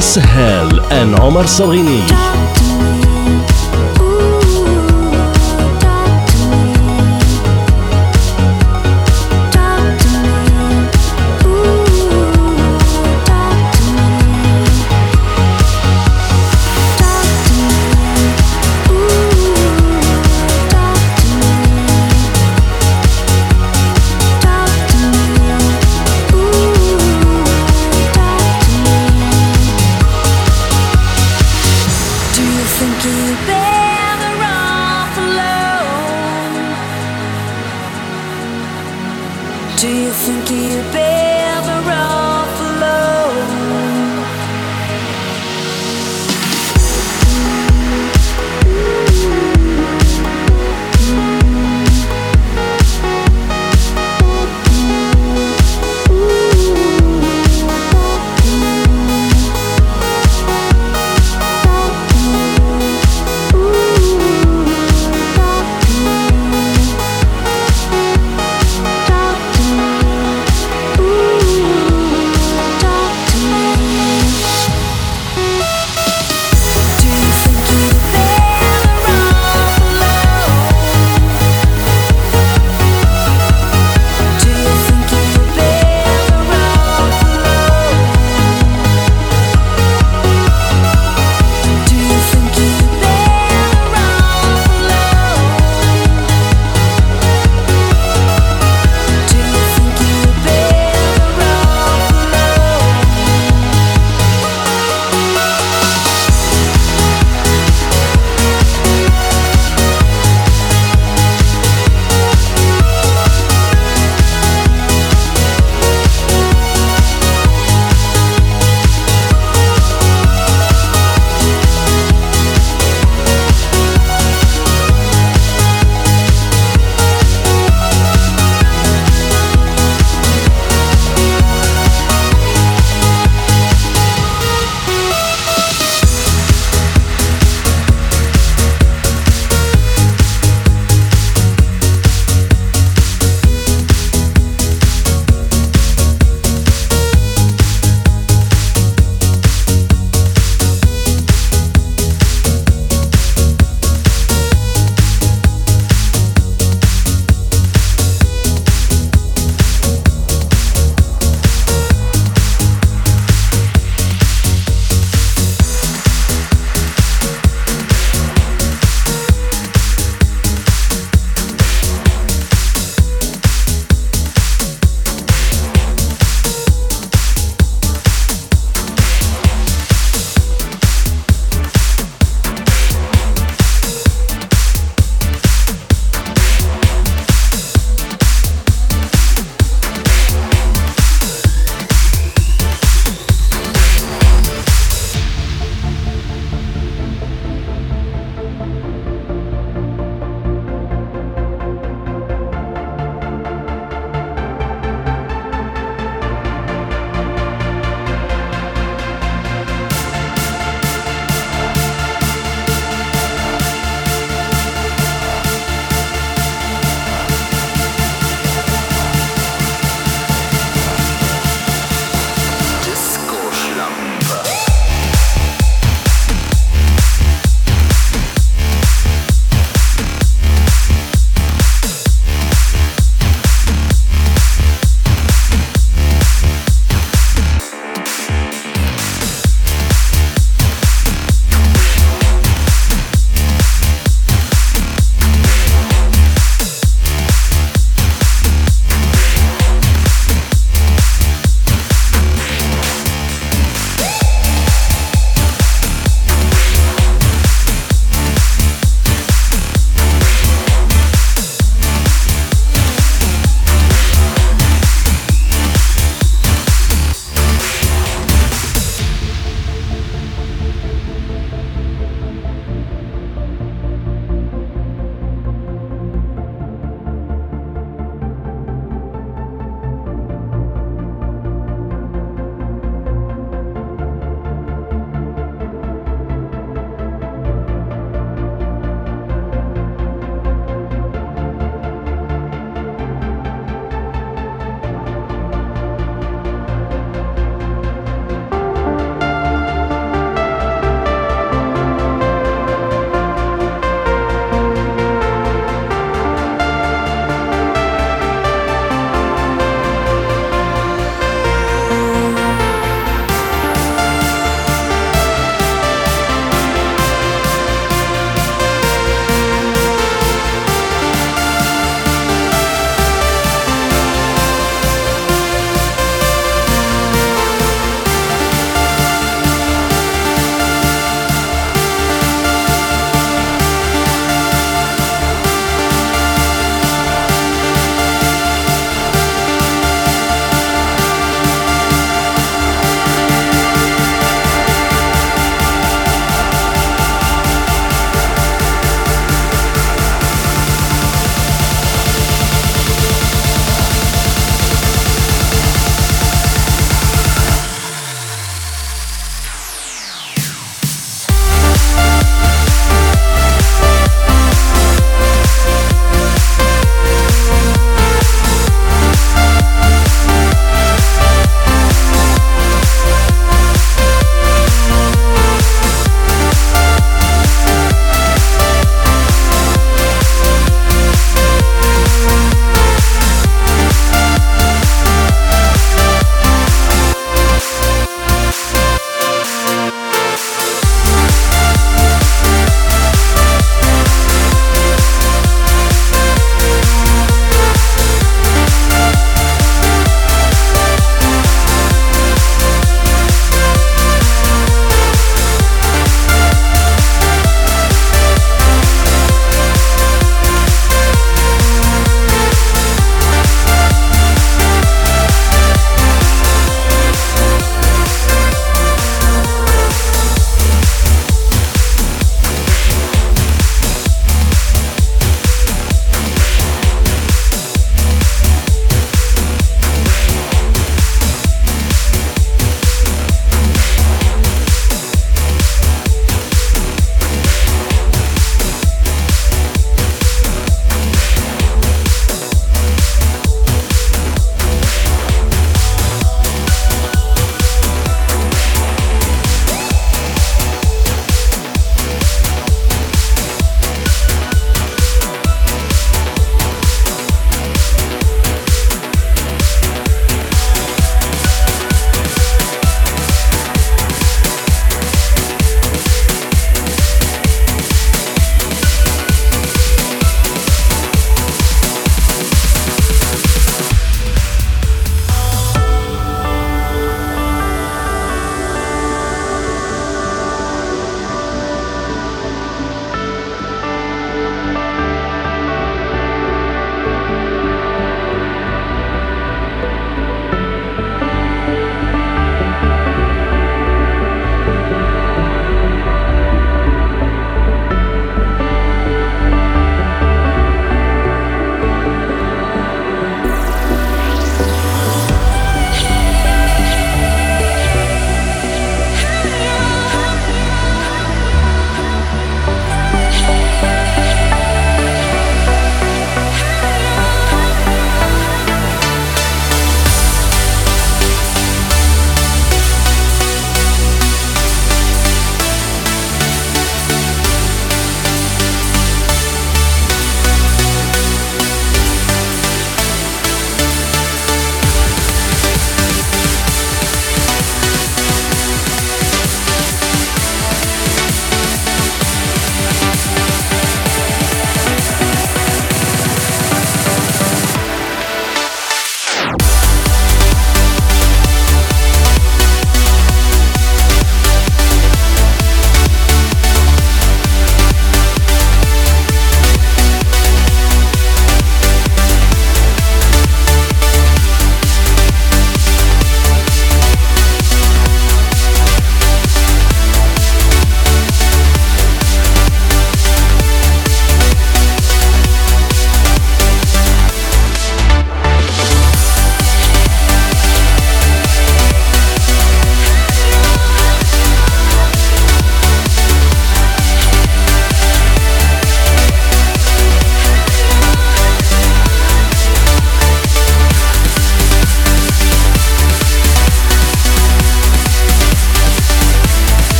with Anas Sahel and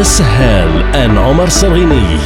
with Anas Sahel and Omar Sarghini.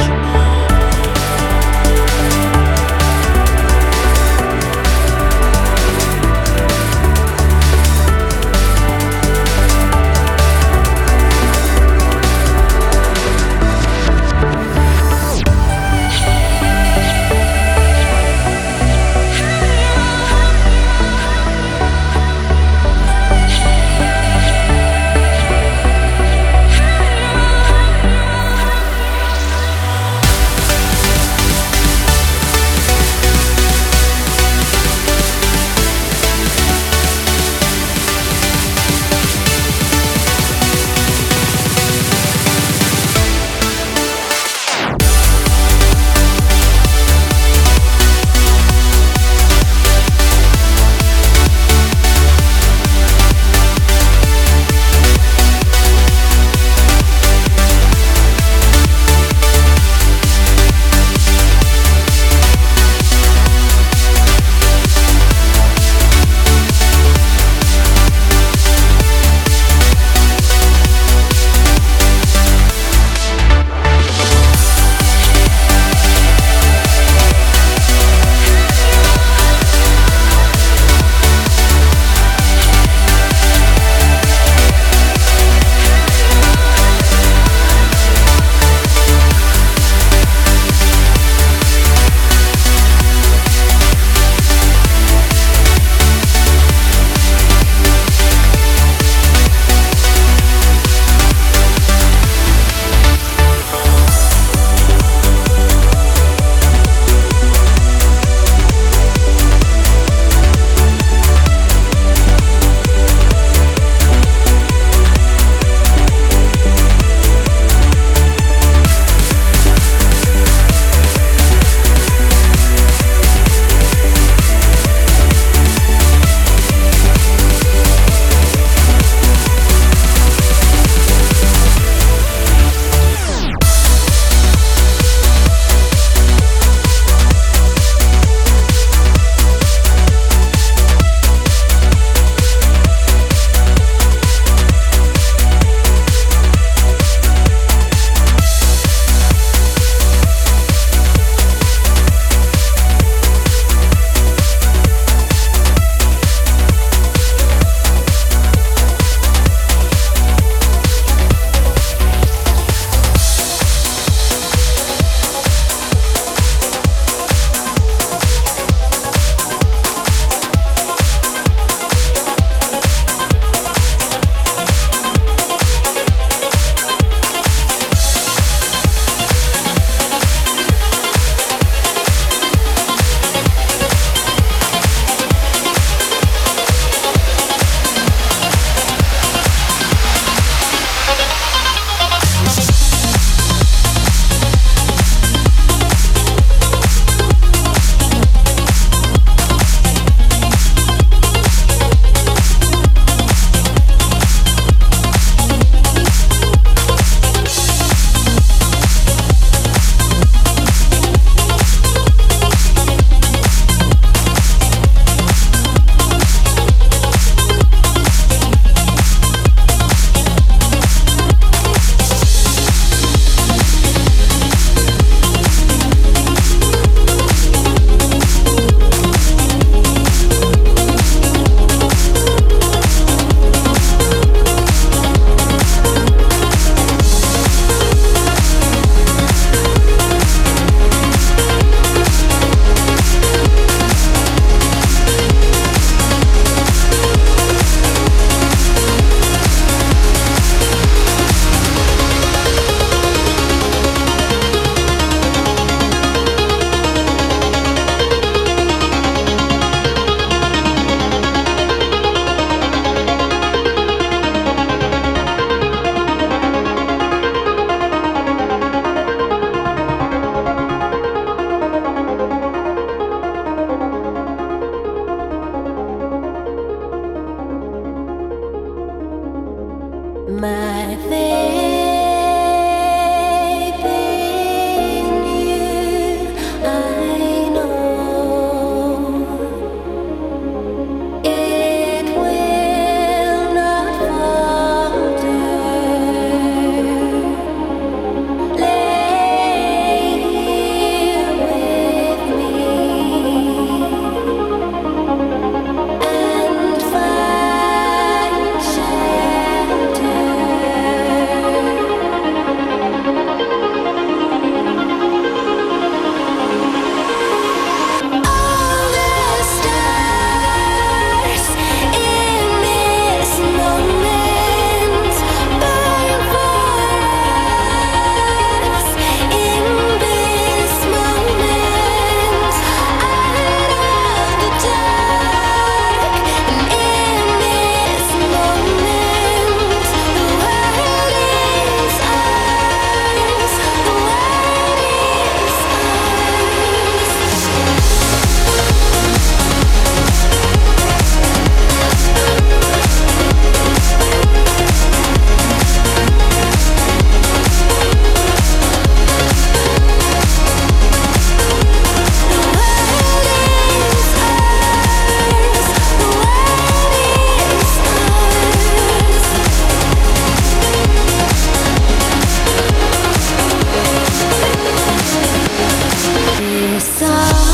the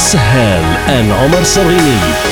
with Anas Sahel and Omar Sarghini.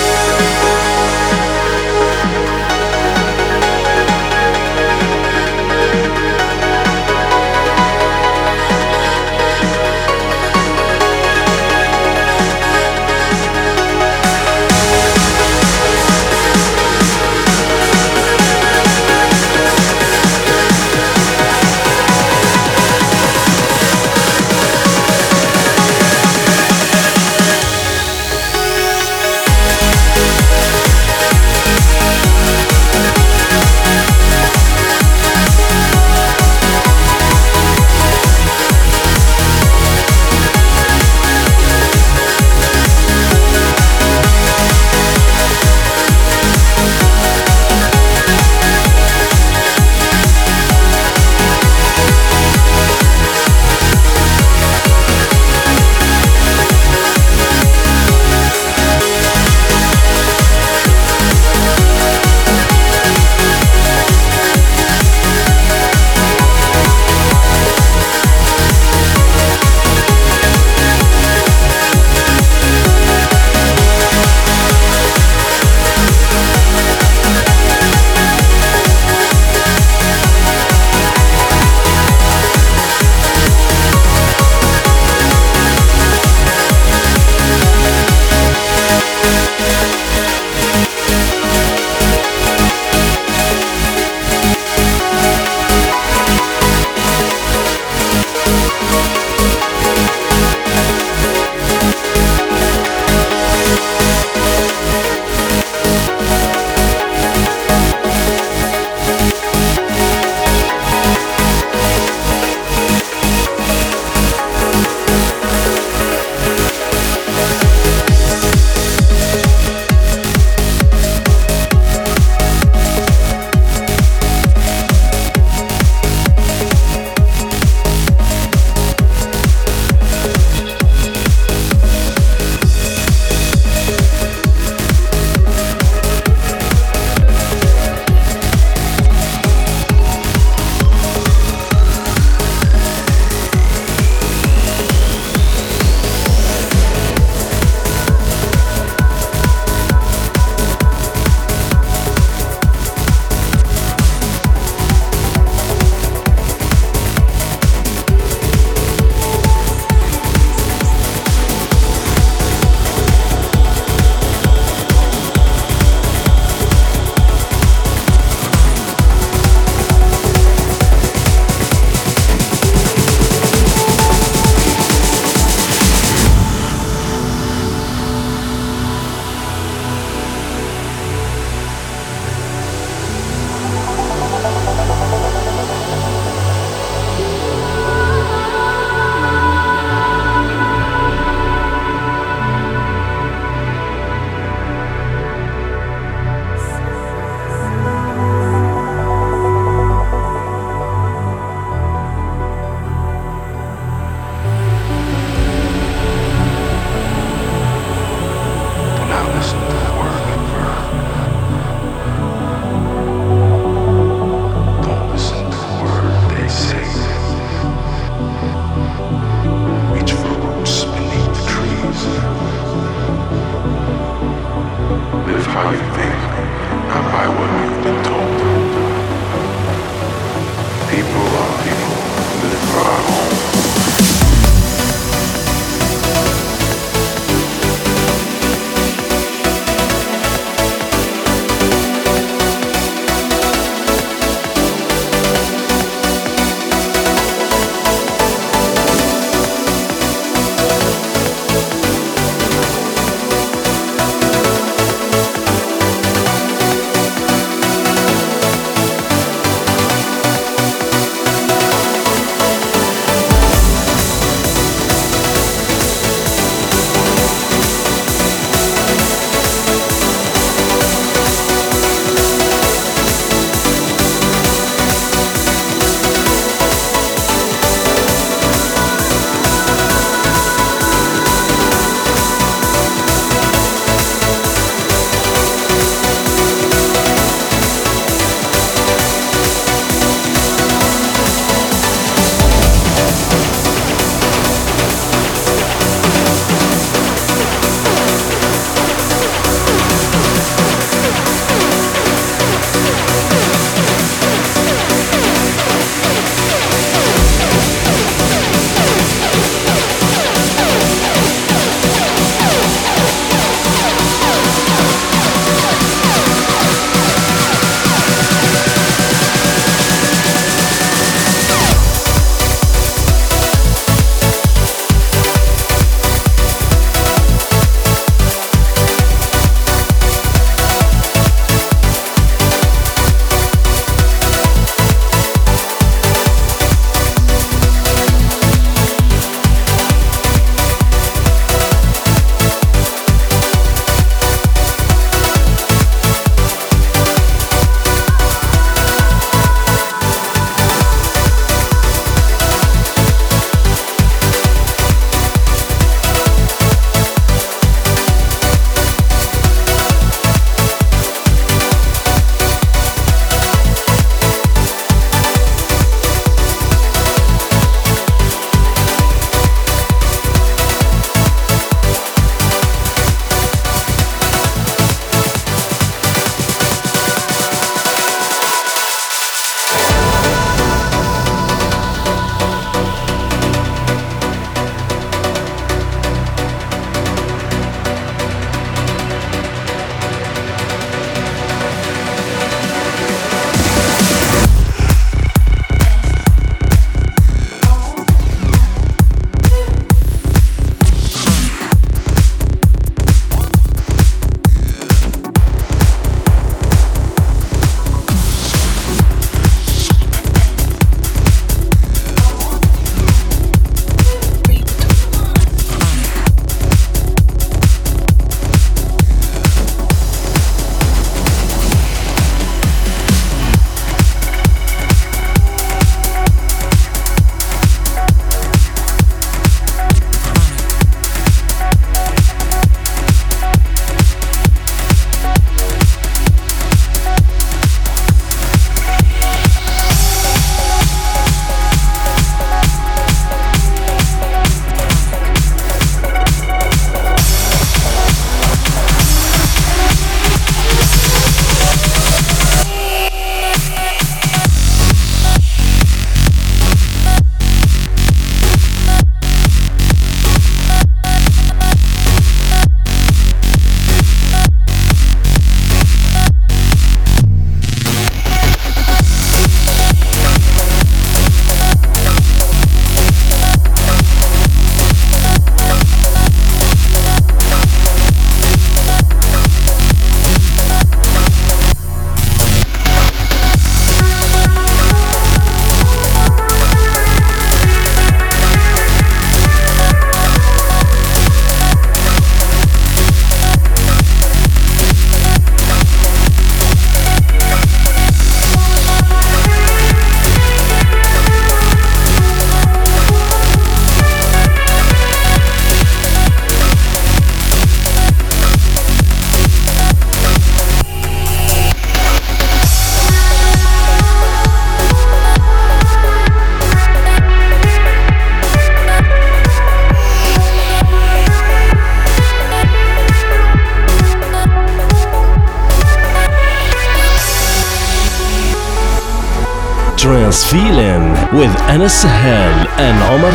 With Anas Sahel and Omar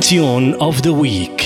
Tune of the week.